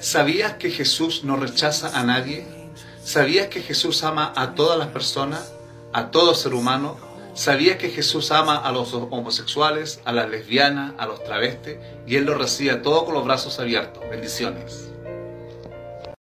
¿Sabías que Jesús no rechaza a nadie? ¿Sabías que Jesús ama a todas las personas, a todo ser humano? ¿Sabías que Jesús ama a los homosexuales, a las lesbianas, a los travestis? Y Él lo recibe todo con los brazos abiertos. Bendiciones.